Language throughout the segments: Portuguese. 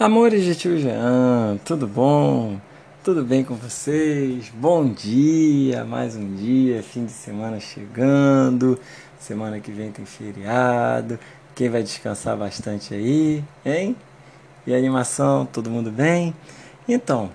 Amores de tio Jean, tudo bom? Tudo bem com vocês? Bom dia, mais um dia, fim de semana chegando. Semana que vem tem feriado. Quem vai descansar bastante aí, hein? E animação, todo mundo bem? Então,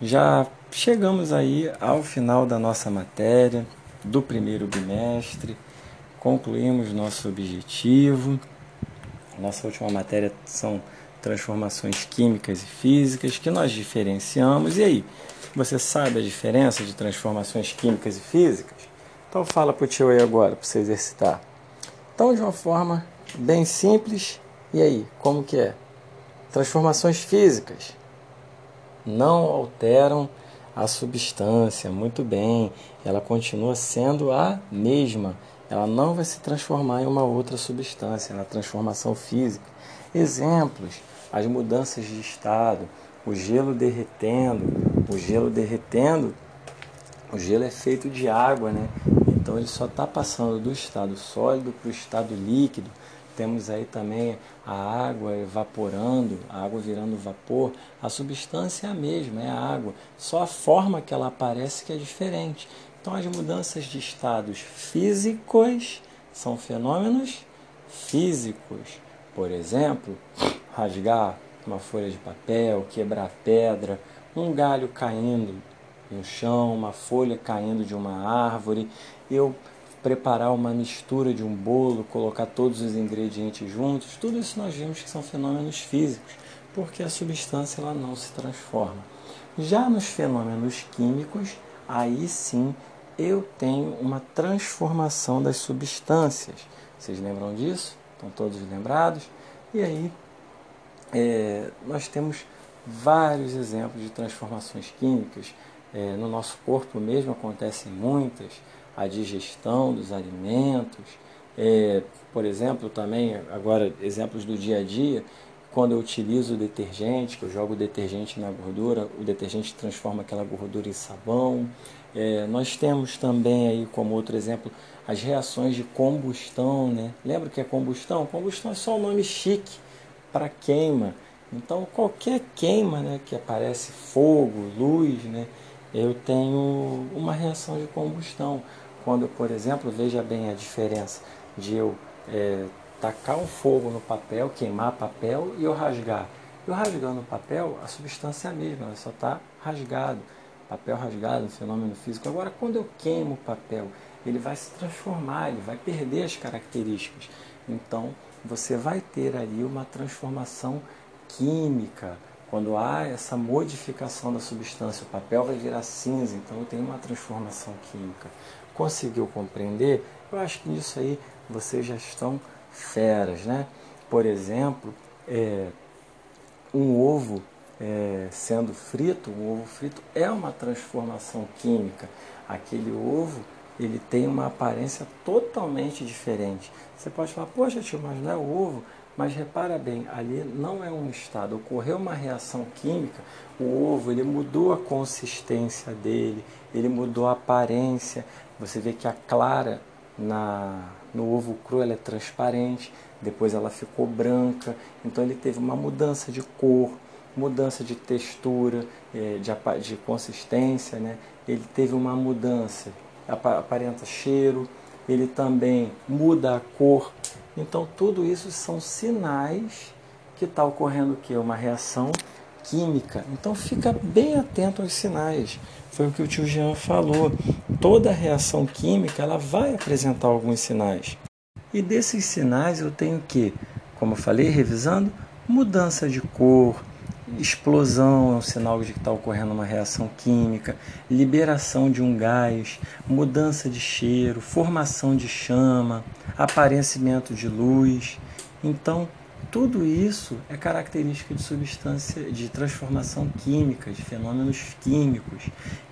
já chegamos aí ao final da nossa matéria do primeiro bimestre. Concluímos nosso objetivo. Nossa última matéria são transformações químicas e físicas que nós diferenciamos. E aí, você sabe a diferença de transformações químicas e físicas? Então fala para o tio aí agora, para você exercitar. Então, de uma forma bem simples, e aí, como que é? Transformações físicas não alteram a substância, muito bem, ela continua sendo a mesma, ela não vai se transformar em uma outra substância, na transformação física. Exemplos: as mudanças de estado, o gelo derretendo, o gelo derretendo, o gelo é feito de água, né? Então ele só está passando do estado sólido para o estado líquido. Temos aí também a água evaporando, a água virando vapor. A substância é a mesma, é a água. Só a forma que ela aparece que é diferente. Então as mudanças de estados físicos são fenômenos físicos. Por exemplo, rasgar uma folha de papel, quebrar pedra, um galho caindo no chão, uma folha caindo de uma árvore, eu preparar uma mistura de um bolo, colocar todos os ingredientes juntos, tudo isso nós vimos que são fenômenos físicos, porque a substância ela não se transforma. Já nos fenômenos químicos, aí sim eu tenho uma transformação das substâncias. Vocês lembram disso? Estão todos lembrados? E aí é, nós temos vários exemplos de transformações químicas. É, no nosso corpo mesmo acontecem muitas, a digestão dos alimentos. É, por exemplo, também, agora, exemplos do dia a dia, quando eu utilizo detergente, que eu jogo detergente na gordura, o detergente transforma aquela gordura em sabão. É, nós temos também aí, como outro exemplo, as reações de combustão, né? Lembra que é combustão? Combustão é só um nome chique para queima. Então, qualquer queima né, que aparece fogo, luz, né, eu tenho uma reação de combustão. Quando, por exemplo, veja bem a diferença de eu é, tacar um fogo no papel, queimar papel e eu rasgar. Eu rasgando o papel, a substância é a mesma, ela só está rasgado. Papel rasgado, um fenômeno físico. Agora, quando eu queimo o papel, ele vai se transformar, ele vai perder as características. Então, você vai ter ali uma transformação química. Quando há essa modificação da substância, o papel vai virar cinza, então tem uma transformação química. Conseguiu compreender? Eu acho que nisso aí vocês já estão feras, né? Por exemplo, é, um ovo é, sendo frito, um ovo frito é uma transformação química. Aquele ovo ele tem uma aparência totalmente diferente. Você pode falar, poxa tio, mas não é ovo. Mas repara bem, ali não é um estado, ocorreu uma reação química, o ovo ele mudou a consistência dele, ele mudou a aparência. Você vê que a clara na, no ovo cru ela é transparente, depois ela ficou branca, então ele teve uma mudança de cor, mudança de textura, eh, de, de consistência, né? ele teve uma mudança aparenta cheiro, ele também muda a cor. Então, tudo isso são sinais que está ocorrendo o que? Uma reação química. Então, fica bem atento aos sinais. Foi o que o tio Jean falou. Toda reação química ela vai apresentar alguns sinais. E desses sinais eu tenho que, como eu falei, revisando, mudança de cor, explosão é um sinal de que está ocorrendo uma reação química, liberação de um gás, mudança de cheiro, formação de chama, aparecimento de luz. Então, tudo isso é característica de substância de transformação química, de fenômenos químicos.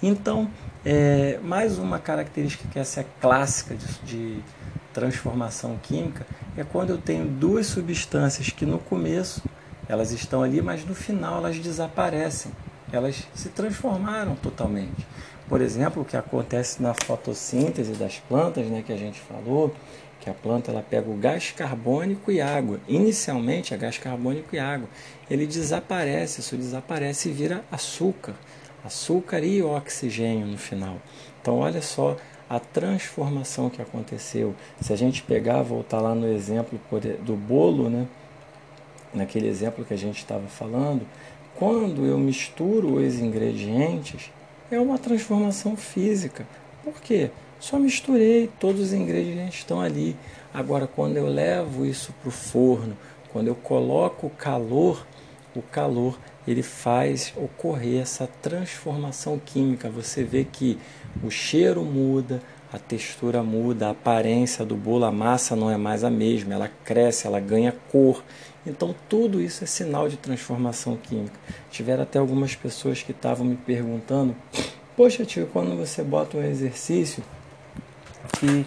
Então, é, mais uma característica que essa é clássica de, de transformação química é quando eu tenho duas substâncias que no começo elas estão ali, mas no final elas desaparecem. Elas se transformaram totalmente. Por exemplo, o que acontece na fotossíntese das plantas, né, que a gente falou, que a planta ela pega o gás carbônico e água. Inicialmente é gás carbônico e água. Ele desaparece, isso desaparece e vira açúcar. Açúcar e oxigênio no final. Então olha só a transformação que aconteceu. Se a gente pegar, voltar lá no exemplo do bolo, né? Naquele exemplo que a gente estava falando, quando eu misturo os ingredientes, é uma transformação física. Por quê? Só misturei, todos os ingredientes estão ali. Agora, quando eu levo isso para o forno, quando eu coloco o calor, o calor ele faz ocorrer essa transformação química. Você vê que o cheiro muda, a textura muda, a aparência do bolo, a massa não é mais a mesma, ela cresce, ela ganha cor. Então tudo isso é sinal de transformação química. Tiveram até algumas pessoas que estavam me perguntando: Poxa, tio, quando você bota um exercício que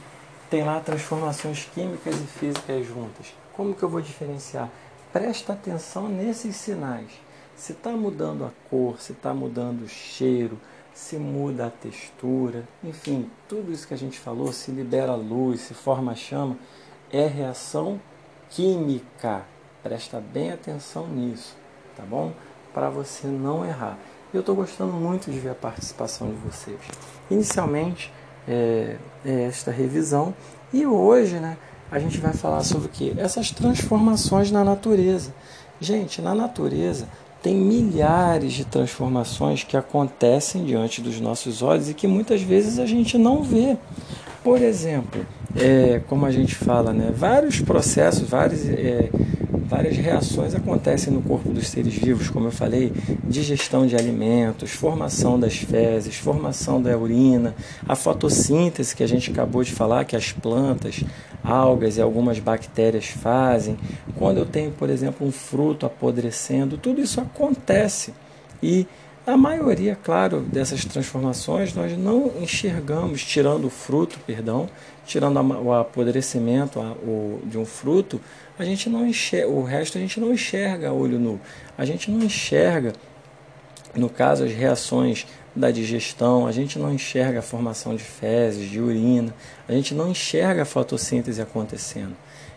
tem lá transformações químicas e físicas juntas, como que eu vou diferenciar? Presta atenção nesses sinais. Se está mudando a cor, se está mudando o cheiro, se muda a textura, enfim, tudo isso que a gente falou, se libera luz, se forma chama, é reação química. Presta bem atenção nisso, tá bom? Para você não errar. Eu estou gostando muito de ver a participação de vocês. Inicialmente, é, é esta revisão e hoje, né, a gente vai falar sobre o que? Essas transformações na natureza. Gente, na natureza tem milhares de transformações que acontecem diante dos nossos olhos e que muitas vezes a gente não vê. Por exemplo, é, como a gente fala, né, vários processos, vários é, Várias reações acontecem no corpo dos seres vivos, como eu falei, digestão de alimentos, formação das fezes, formação da urina, a fotossíntese que a gente acabou de falar, que as plantas, algas e algumas bactérias fazem. Quando eu tenho, por exemplo, um fruto apodrecendo, tudo isso acontece. E a maioria, claro, dessas transformações nós não enxergamos, tirando o fruto, perdão, tirando o apodrecimento de um fruto, a gente não enxerga, o resto a gente não enxerga a olho nu. A gente não enxerga, no caso, as reações da digestão, a gente não enxerga a formação de fezes, de urina, a gente não enxerga a fotossíntese acontecendo.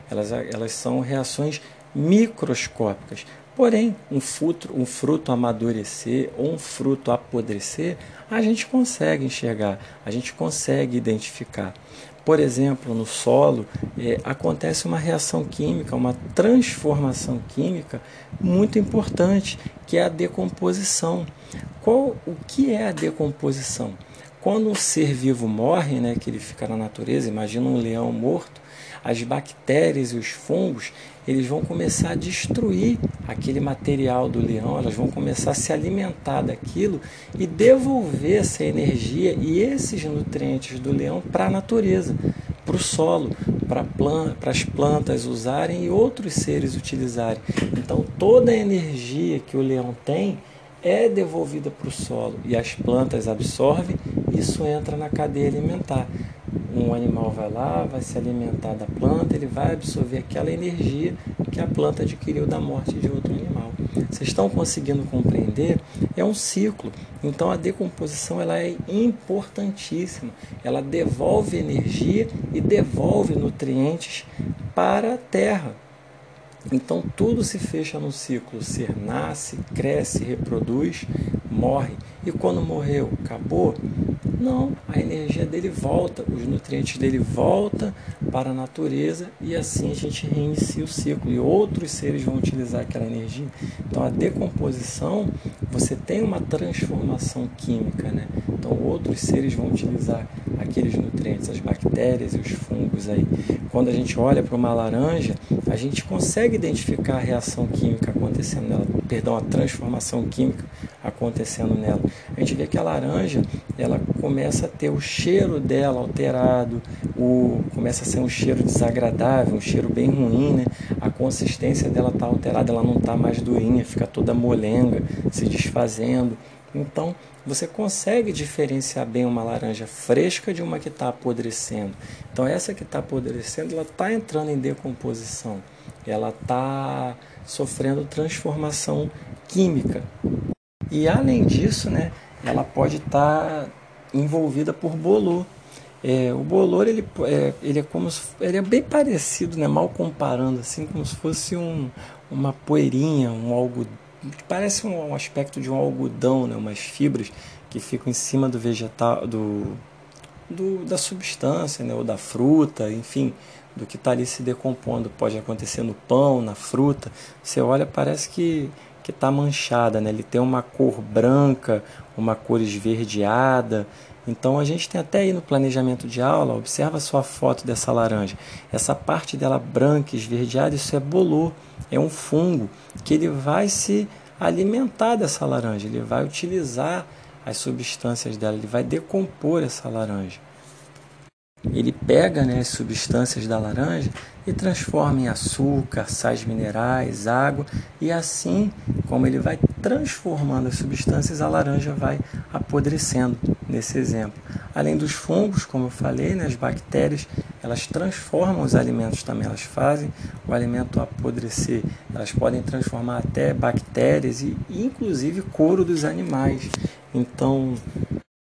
Elas, elas são reações microscópicas. Porém, um fruto, um fruto amadurecer ou um fruto apodrecer, a gente consegue enxergar, a gente consegue identificar. Por exemplo, no solo é, acontece uma reação química, uma transformação química muito importante, que é a decomposição. Qual, o que é a decomposição? Quando um ser vivo morre, né, que ele fica na natureza, imagina um leão morto, as bactérias e os fungos eles vão começar a destruir aquele material do leão, elas vão começar a se alimentar daquilo e devolver essa energia e esses nutrientes do leão para a natureza, para o solo, para plan as plantas usarem e outros seres utilizarem. Então toda a energia que o leão tem é devolvida para o solo e as plantas absorvem, isso entra na cadeia alimentar um animal vai lá, vai se alimentar da planta, ele vai absorver aquela energia que a planta adquiriu da morte de outro animal. Vocês estão conseguindo compreender? É um ciclo. Então a decomposição ela é importantíssima. Ela devolve energia e devolve nutrientes para a terra. Então tudo se fecha num ciclo. Ser nasce, cresce, reproduz, morre. E quando morreu, acabou? Não, a energia dele volta, os nutrientes dele voltam para a natureza e assim a gente reinicia o ciclo e outros seres vão utilizar aquela energia. Então a decomposição, você tem uma transformação química, né? Então outros seres vão utilizar aqueles nutrientes, as bactérias e os fungos aí. Quando a gente olha para uma laranja, a gente consegue identificar a reação química acontecendo nela, perdão, a transformação química acontecendo nela. A gente vê que a laranja, ela começa a ter o cheiro dela alterado, o, começa a ser um cheiro desagradável, um cheiro bem ruim, né? A consistência dela está alterada, ela não está mais durinha, fica toda molenga, se desfazendo. Então, você consegue diferenciar bem uma laranja fresca de uma que está apodrecendo. Então, essa que está apodrecendo, ela está entrando em decomposição. Ela está sofrendo transformação química. E além disso, né, ela pode estar tá envolvida por bolor. É, o bolor ele é, ele é como se, ele é bem parecido, né? Mal comparando assim, como se fosse um, uma poeirinha, um algo parece um, um aspecto de um algodão, né? Umas fibras que ficam em cima do vegetal, do, do da substância, né? Ou da fruta, enfim, do que está ali se decompondo. Pode acontecer no pão, na fruta. Você olha, parece que que está manchada, né? Ele tem uma cor branca, uma cor esverdeada. Então a gente tem até aí no planejamento de aula, observa a foto dessa laranja. Essa parte dela branca, esverdeada, isso é bolor, é um fungo que ele vai se alimentar dessa laranja, ele vai utilizar as substâncias dela, ele vai decompor essa laranja ele pega né, as substâncias da laranja e transforma em açúcar, sais minerais, água, e assim como ele vai transformando as substâncias, a laranja vai apodrecendo, nesse exemplo. Além dos fungos, como eu falei, né, as bactérias, elas transformam os alimentos também, elas fazem o alimento apodrecer, elas podem transformar até bactérias e inclusive couro dos animais. Então,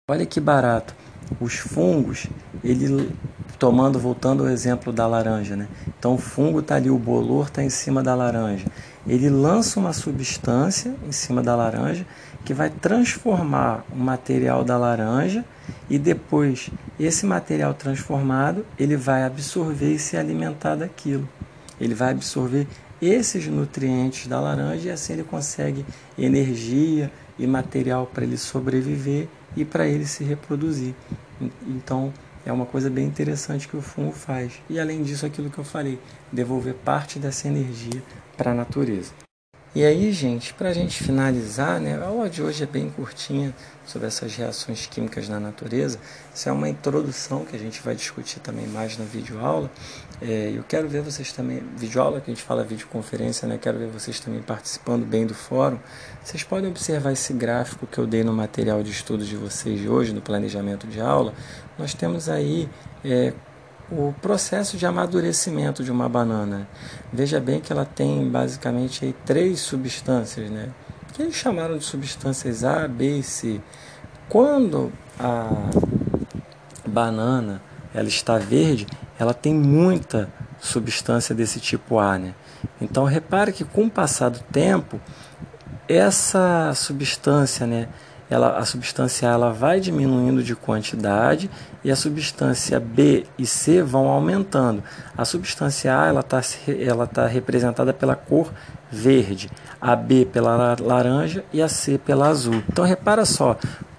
olha que barato os fungos, ele tomando, voltando ao exemplo da laranja, né? Então o fungo está ali, o bolor está em cima da laranja. Ele lança uma substância em cima da laranja que vai transformar o material da laranja e depois esse material transformado ele vai absorver e se alimentar daquilo. Ele vai absorver esses nutrientes da laranja e assim ele consegue energia e material para ele sobreviver e para ele se reproduzir. Então, é uma coisa bem interessante que o fungo faz. E além disso, aquilo que eu falei, devolver parte dessa energia para a natureza. E aí, gente, para a gente finalizar, né, a aula de hoje é bem curtinha sobre essas reações químicas na natureza. Isso é uma introdução que a gente vai discutir também mais na videoaula. É, eu quero ver vocês também, videoaula que a gente fala videoconferência, né? Quero ver vocês também participando bem do fórum. Vocês podem observar esse gráfico que eu dei no material de estudo de vocês de hoje, no planejamento de aula. Nós temos aí é, o processo de amadurecimento de uma banana. Veja bem que ela tem basicamente aí três substâncias, né? que eles chamaram de substâncias A, B e C. Quando a banana ela está verde, ela tem muita substância desse tipo A, né? Então repare que com o passar do tempo, essa substância, né, ela, a substância A ela vai diminuindo de quantidade e a substância B e C vão aumentando. A substância A ela está ela tá representada pela cor verde, a B pela laranja e a C pela azul. Então repara só,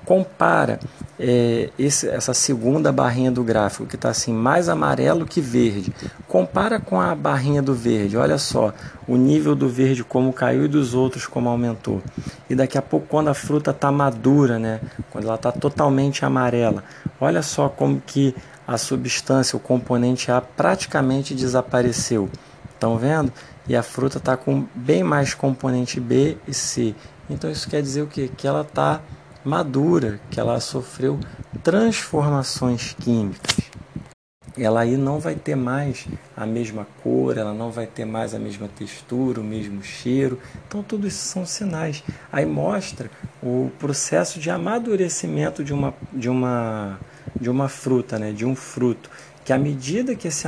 compara é, esse, essa segunda barrinha do gráfico que está assim mais amarelo que verde. Compara com a barrinha do verde. Olha só o nível do verde como caiu e dos outros como aumentou. E daqui a pouco quando a fruta está madura, né, quando ela está totalmente amarela, olha só como que a substância, o componente A praticamente desapareceu. Estão vendo? E a fruta está com bem mais componente B e C. Então isso quer dizer o quê? Que ela está madura, que ela sofreu transformações químicas. Ela aí não vai ter mais a mesma cor, ela não vai ter mais a mesma textura, o mesmo cheiro. Então, tudo isso são sinais. Aí mostra o processo de amadurecimento de uma, de uma, de uma fruta, né? de um fruto que à medida que esse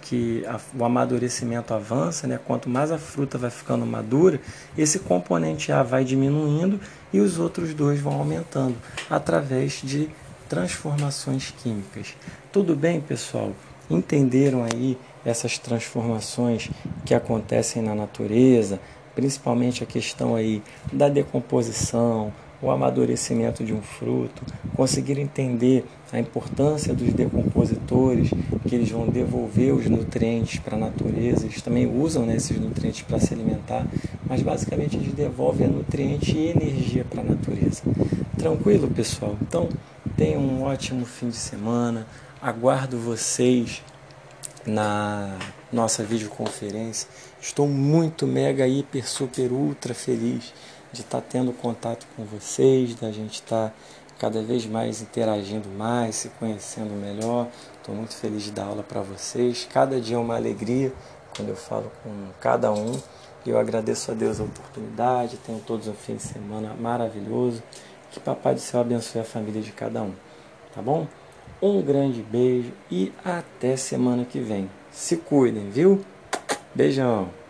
que a, o amadurecimento avança, né, quanto mais a fruta vai ficando madura, esse componente A vai diminuindo e os outros dois vão aumentando através de transformações químicas. Tudo bem, pessoal? Entenderam aí essas transformações que acontecem na natureza, principalmente a questão aí da decomposição, o amadurecimento de um fruto, conseguir entender a importância dos decompositores, que eles vão devolver os nutrientes para a natureza, eles também usam né, esses nutrientes para se alimentar, mas basicamente eles devolvem a nutriente e energia para a natureza. Tranquilo, pessoal? Então, tenham um ótimo fim de semana, aguardo vocês na nossa videoconferência. Estou muito mega, hiper, super, ultra feliz de estar tá tendo contato com vocês, da gente estar tá cada vez mais interagindo mais, se conhecendo melhor. Estou muito feliz de dar aula para vocês. Cada dia é uma alegria quando eu falo com cada um. E eu agradeço a Deus a oportunidade. Tenham todos um fim de semana maravilhoso. Que Papai do Céu abençoe a família de cada um. Tá bom? Um grande beijo e até semana que vem. Se cuidem, viu? Beijão!